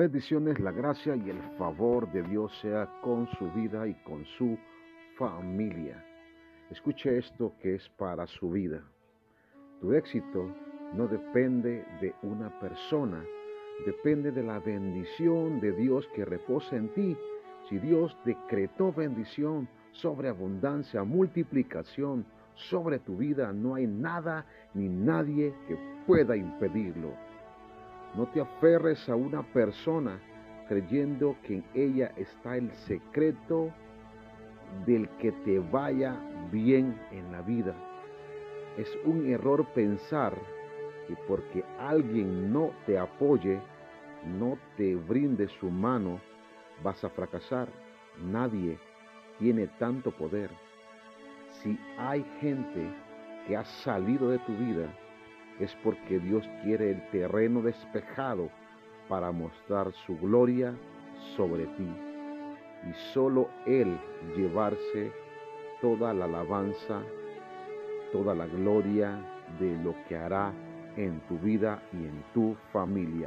Bendiciones, la gracia y el favor de Dios sea con su vida y con su familia. Escuche esto que es para su vida. Tu éxito no depende de una persona, depende de la bendición de Dios que reposa en ti. Si Dios decretó bendición sobre abundancia, multiplicación sobre tu vida, no hay nada ni nadie que pueda impedirlo. No te aferres a una persona creyendo que en ella está el secreto del que te vaya bien en la vida. Es un error pensar que porque alguien no te apoye, no te brinde su mano, vas a fracasar. Nadie tiene tanto poder. Si hay gente que ha salido de tu vida, es porque Dios quiere el terreno despejado para mostrar su gloria sobre ti y solo Él llevarse toda la alabanza, toda la gloria de lo que hará en tu vida y en tu familia.